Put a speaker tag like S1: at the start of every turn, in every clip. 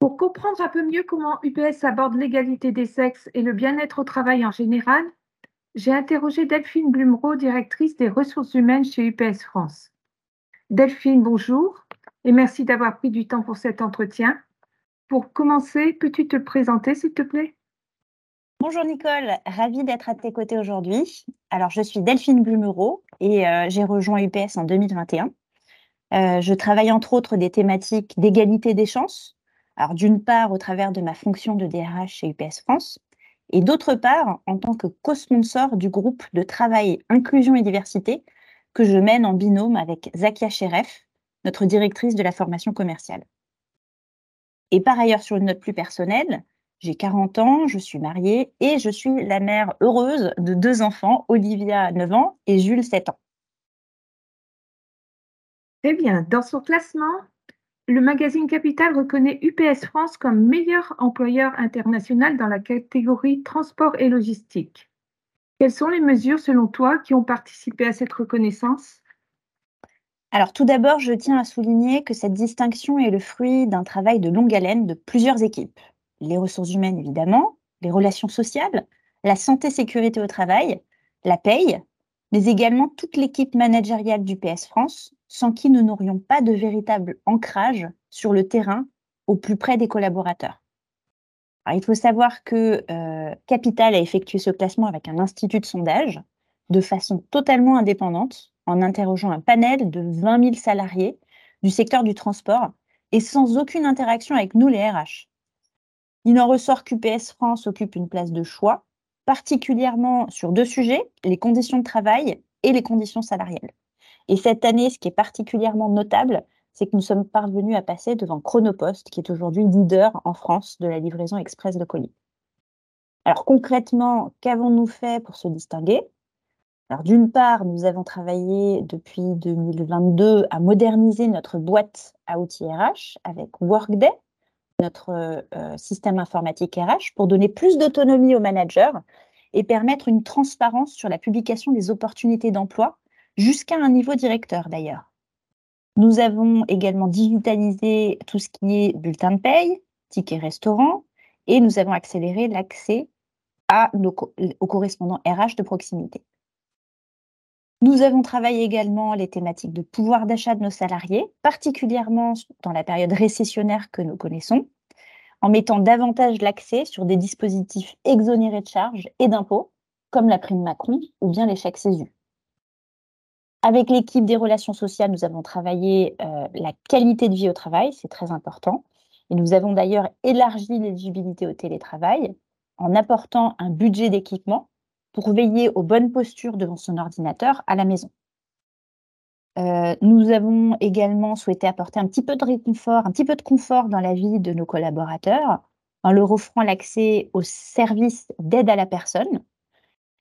S1: Pour comprendre un peu mieux comment UPS aborde l'égalité des sexes et le bien-être au travail en général, j'ai interrogé Delphine Blumereau, directrice des ressources humaines chez UPS France. Delphine, bonjour et merci d'avoir pris du temps pour cet entretien. Pour commencer, peux-tu te présenter, s'il te plaît?
S2: Bonjour Nicole, ravie d'être à tes côtés aujourd'hui. Alors, je suis Delphine Blumereau et euh, j'ai rejoint UPS en 2021. Euh, je travaille entre autres des thématiques d'égalité des chances. Alors, d'une part, au travers de ma fonction de DRH chez UPS France, et d'autre part, en tant que co-sponsor du groupe de travail Inclusion et Diversité que je mène en binôme avec Zakia Cheref, notre directrice de la formation commerciale. Et par ailleurs, sur une note plus personnelle, j'ai 40 ans, je suis mariée et je suis la mère heureuse de deux enfants, Olivia 9 ans et Jules 7 ans.
S1: Très bien. Dans son classement, le magazine Capital reconnaît UPS France comme meilleur employeur international dans la catégorie transport et logistique. Quelles sont les mesures, selon toi, qui ont participé à cette reconnaissance?
S2: Alors, tout d'abord, je tiens à souligner que cette distinction est le fruit d'un travail de longue haleine de plusieurs équipes. Les ressources humaines, évidemment, les relations sociales, la santé-sécurité au travail, la paye, mais également toute l'équipe managériale du PS France, sans qui nous n'aurions pas de véritable ancrage sur le terrain au plus près des collaborateurs il faut savoir que euh, Capital a effectué ce classement avec un institut de sondage de façon totalement indépendante, en interrogeant un panel de 20 000 salariés du secteur du transport et sans aucune interaction avec nous, les RH. Il en ressort qu'UPS France occupe une place de choix, particulièrement sur deux sujets, les conditions de travail et les conditions salariales. Et cette année, ce qui est particulièrement notable, c'est que nous sommes parvenus à passer devant Chronopost, qui est aujourd'hui leader en France de la livraison express de colis. Alors concrètement, qu'avons-nous fait pour se distinguer? Alors d'une part, nous avons travaillé depuis 2022 à moderniser notre boîte à outils RH avec Workday, notre euh, système informatique RH, pour donner plus d'autonomie aux managers et permettre une transparence sur la publication des opportunités d'emploi jusqu'à un niveau directeur d'ailleurs. Nous avons également digitalisé tout ce qui est bulletin de paye, ticket restaurant, et nous avons accéléré l'accès aux correspondants RH de proximité. Nous avons travaillé également les thématiques de pouvoir d'achat de nos salariés, particulièrement dans la période récessionnaire que nous connaissons, en mettant davantage l'accès sur des dispositifs exonérés de charges et d'impôts, comme la prime Macron ou bien les chèques CESU. Avec l'équipe des relations sociales, nous avons travaillé euh, la qualité de vie au travail, c'est très important. Et nous avons d'ailleurs élargi l'éligibilité au télétravail en apportant un budget d'équipement pour veiller aux bonnes postures devant son ordinateur à la maison. Euh, nous avons également souhaité apporter un petit peu de réconfort, un petit peu de confort dans la vie de nos collaborateurs en leur offrant l'accès aux services d'aide à la personne.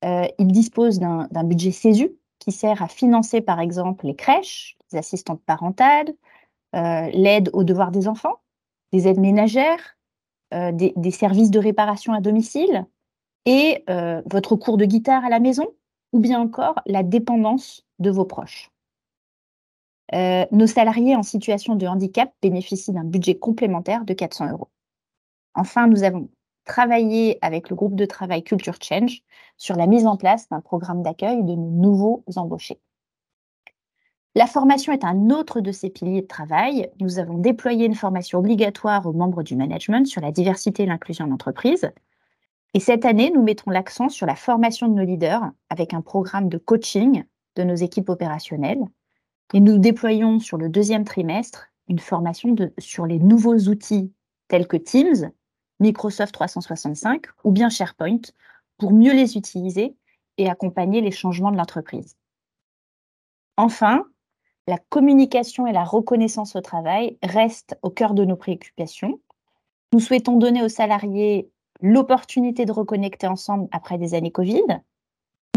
S2: Euh, ils disposent d'un budget CESU, qui sert à financer, par exemple, les crèches, les assistantes parentales, euh, l'aide aux devoirs des enfants, des aides ménagères, euh, des, services de réparation à domicile et euh, votre cours de guitare à la maison, ou bien encore la dépendance de vos proches. nos salariés en situation de handicap bénéficient d'un budget complémentaire de 400 euros. Enfin, nous avons travailler avec le groupe de travail Culture Change sur la mise en place d'un programme d'accueil de nouveaux embauchés. La formation est un autre de ces piliers de travail. Nous avons déployé une formation obligatoire aux membres du management sur la diversité et l'inclusion en entreprise. Et cette année, nous mettons l'accent sur la formation de nos leaders avec un programme de coaching de nos équipes opérationnelles. Et nous déployons sur le deuxième trimestre une formation sur les nouveaux outils tels que Teams, Microsoft 365 ou bien SharePoint pour mieux les utiliser et accompagner les changements de l'entreprise. Enfin, la communication et la reconnaissance au travail restent au cœur de nos préoccupations. Nous souhaitons donner aux salariés l'opportunité de reconnecter ensemble après des années Covid.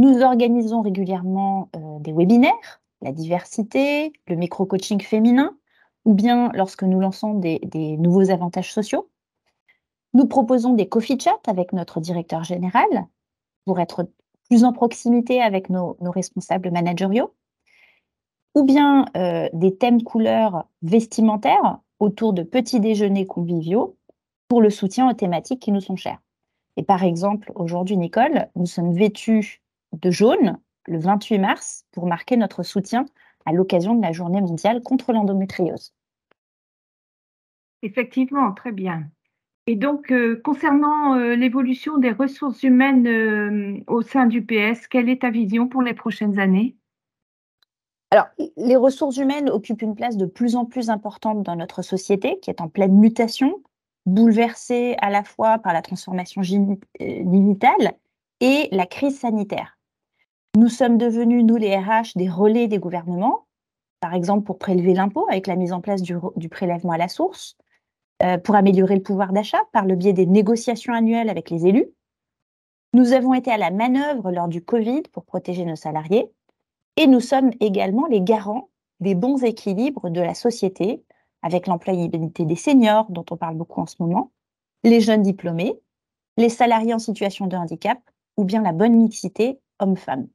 S2: Nous organisons régulièrement euh, des webinaires, la diversité, le micro-coaching féminin, ou bien lorsque nous lançons des nouveaux avantages sociaux. Nous proposons des coffee chats avec notre directeur général pour être plus en proximité avec nos, responsables managériaux, ou bien euh, des thèmes couleurs vestimentaires autour de petits déjeuners conviviaux pour le soutien aux thématiques qui nous sont chères. Et par exemple, aujourd'hui, Nicole, nous sommes vêtus de jaune le 28 mars pour marquer notre soutien à l'occasion de la journée mondiale contre l'endométriose.
S1: Effectivement, très bien. Et donc, euh, concernant euh, l'évolution des ressources humaines euh, au sein du PS, quelle est ta vision pour les prochaines années?
S2: Alors, les ressources humaines occupent une place de plus en plus importante dans notre société, qui est en pleine mutation, bouleversée à la fois par la transformation digitale et la crise sanitaire. Nous sommes devenus, nous les RH, des relais des gouvernements, par exemple pour prélever l'impôt avec la mise en place du, prélèvement à la source, pour améliorer le pouvoir d'achat par le biais des négociations annuelles avec les élus. Nous avons été à la manœuvre lors du Covid pour protéger nos salariés et nous sommes également les garants des bons équilibres de la société avec l'employabilité des seniors dont on parle beaucoup en ce moment, les jeunes diplômés, les salariés en situation de handicap ou bien la bonne mixité homme-femme.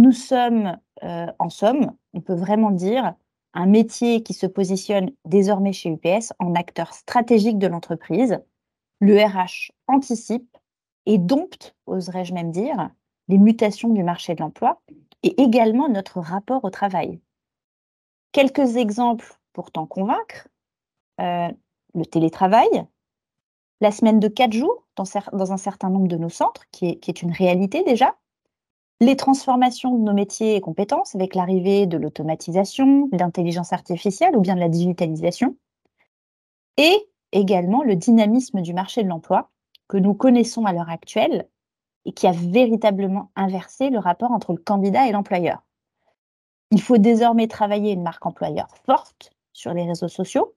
S2: Nous sommes, euh, en somme, on peut vraiment dire, un métier qui se positionne désormais chez UPS en acteur stratégique de l'entreprise. Le RH anticipe et dompte, oserais-je même dire, les mutations du marché de l'emploi et également notre rapport au travail. Quelques exemples pour t'en convaincre. Euh, le télétravail, la semaine de quatre jours dans, un certain nombre de nos centres, qui est une réalité déjà, les transformations de nos métiers et compétences avec l'arrivée de l'automatisation, de l'intelligence artificielle ou bien de la digitalisation, et également le dynamisme du marché de l'emploi que nous connaissons à l'heure actuelle et qui a véritablement inversé le rapport entre le candidat et l'employeur. Il faut désormais travailler une marque employeur forte sur les réseaux sociaux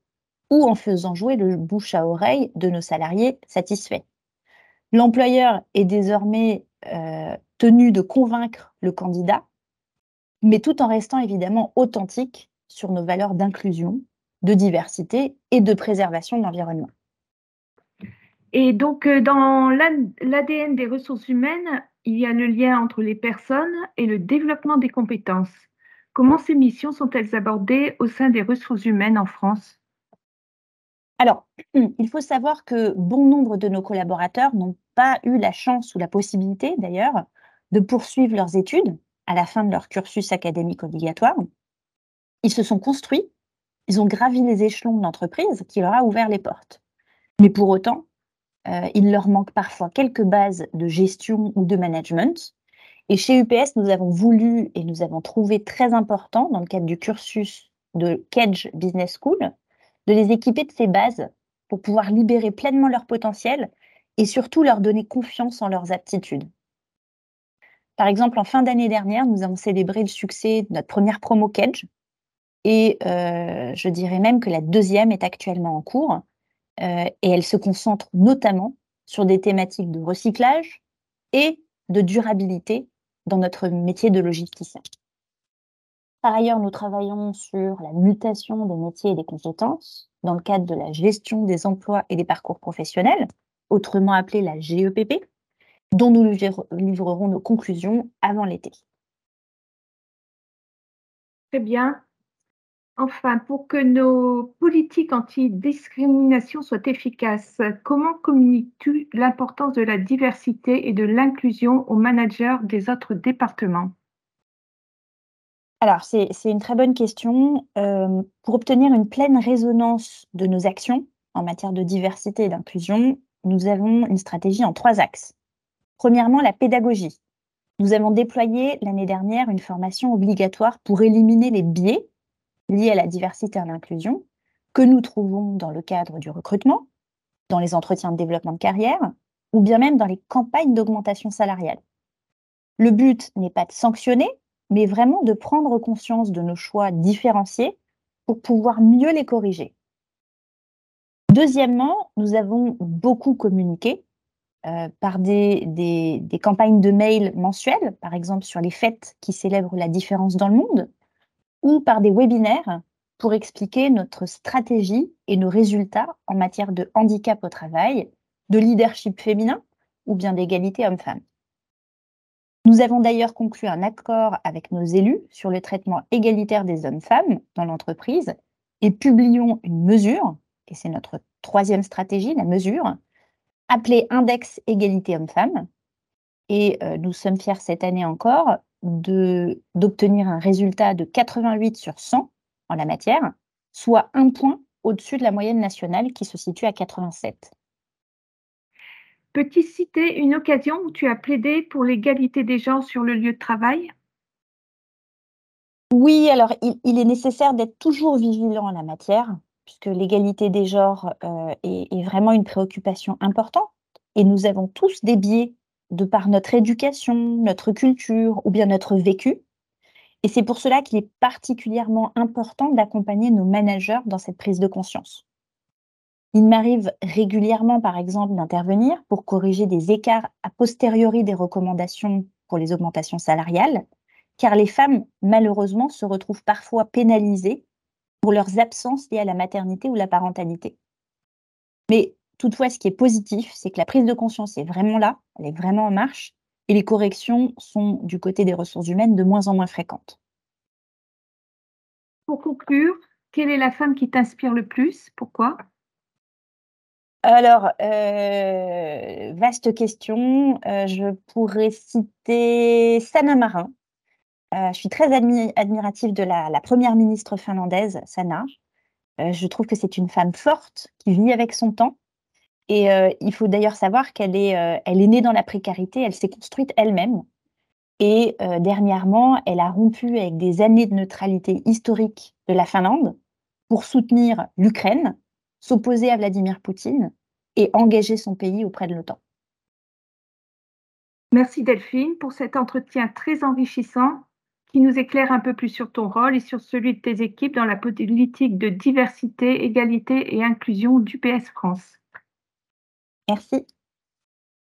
S2: ou en faisant jouer le bouche à oreille de nos salariés satisfaits. L'employeur est désormais euh, tenu de convaincre le candidat, mais tout en restant évidemment authentique sur nos valeurs d'inclusion, de diversité et de préservation de l'environnement.
S1: Et donc, euh, dans l'ADN des ressources humaines, il y a le lien entre les personnes et le développement des compétences. Comment ces missions sont-elles abordées au sein des ressources humaines en France?
S2: Alors, il faut savoir que bon nombre de nos collaborateurs n'ont pas eu la chance ou la possibilité d'ailleurs de poursuivre leurs études à la fin de leur cursus académique obligatoire. Ils se sont construits, ils ont gravi les échelons de l'entreprise qui leur a ouvert les portes. Mais pour autant, euh, il leur manque parfois quelques bases de gestion ou de management. Et chez UPS, nous avons voulu et nous avons trouvé très important, dans le cadre du cursus de Kedge Business School, de les équiper de ces bases pour pouvoir libérer pleinement leur potentiel et surtout leur donner confiance en leurs aptitudes. Par exemple, en fin d'année dernière, nous avons célébré le succès de notre première promo Kedge et euh, je dirais même que la deuxième est actuellement en cours euh, et elle se concentre notamment sur des thématiques de recyclage et de durabilité dans notre métier de logisticien. Par ailleurs, nous travaillons sur la mutation des métiers et des compétences dans le cadre de la gestion des emplois et des parcours professionnels, autrement appelée la GEPP, dont nous livrerons nos conclusions avant l'été.
S1: Très bien. Enfin, pour que nos politiques anti-discrimination soient efficaces, comment communiques-tu l'importance de la diversité et de l'inclusion aux managers des autres départements?
S2: Alors, c'est une très bonne question. Euh, pour obtenir une pleine résonance de nos actions en matière de diversité et d'inclusion, nous avons une stratégie en trois axes. Premièrement, la pédagogie. Nous avons déployé l'année dernière une formation obligatoire pour éliminer les biais liés à la diversité et à l'inclusion que nous trouvons dans le cadre du recrutement, dans les entretiens de développement de carrière ou bien même dans les campagnes d'augmentation salariale. Le but n'est pas de sanctionner, mais vraiment de prendre conscience de nos choix différenciés pour pouvoir mieux les corriger. Deuxièmement, nous avons beaucoup communiqué euh, par des, des, campagnes de mail mensuelles, par exemple sur les fêtes qui célèbrent la différence dans le monde, ou par des webinaires pour expliquer notre stratégie et nos résultats en matière de handicap au travail, de leadership féminin ou bien d'égalité homme-femme. Nous avons d'ailleurs conclu un accord avec nos élus sur le traitement égalitaire des hommes-femmes dans l'entreprise et publions une mesure et c'est notre troisième stratégie, la mesure, appelée Index Égalité Hommes-Femmes. Et euh, nous sommes fiers cette année encore d'obtenir un résultat de 88 sur 100 en la matière, soit un point au-dessus de la moyenne nationale qui se situe à 87.
S1: Peux-tu citer une occasion où tu as plaidé pour l'égalité des genres sur le lieu de travail?
S2: Oui, alors il, est nécessaire d'être toujours vigilant en la matière, puisque l'égalité des genres euh, est, vraiment une préoccupation importante. Et nous avons tous des biais de par notre éducation, notre culture ou bien notre vécu. Et c'est pour cela qu'il est particulièrement important d'accompagner nos managers dans cette prise de conscience. Il m'arrive régulièrement, par exemple, d'intervenir pour corriger des écarts a posteriori des recommandations pour les augmentations salariales, car les femmes, malheureusement, se retrouvent parfois pénalisées pour leurs absences liées à la maternité ou la parentalité. Mais toutefois, ce qui est positif, c'est que la prise de conscience est vraiment là, elle est vraiment en marche, et les corrections sont, du côté des ressources humaines, de moins en moins fréquentes.
S1: Pour conclure, quelle est la femme qui t'inspire le plus? Pourquoi?
S2: Alors, euh, vaste question. Euh, je pourrais citer Sanna Marin. Euh, je suis très admirative de la, première ministre finlandaise, Sanna. je trouve que c'est une femme forte qui vit avec son temps. Et il faut d'ailleurs savoir qu'elle est, elle est née dans la précarité, elle s'est construite elle-même. Et dernièrement, elle a rompu avec des années de neutralité historique de la Finlande pour soutenir l'Ukraine s'opposer à Vladimir Poutine et engager son pays auprès de l'OTAN.
S1: Merci Delphine pour cet entretien très enrichissant qui nous éclaire un peu plus sur ton rôle et sur celui de tes équipes dans la politique de diversité, égalité et inclusion du PS France.
S2: Merci.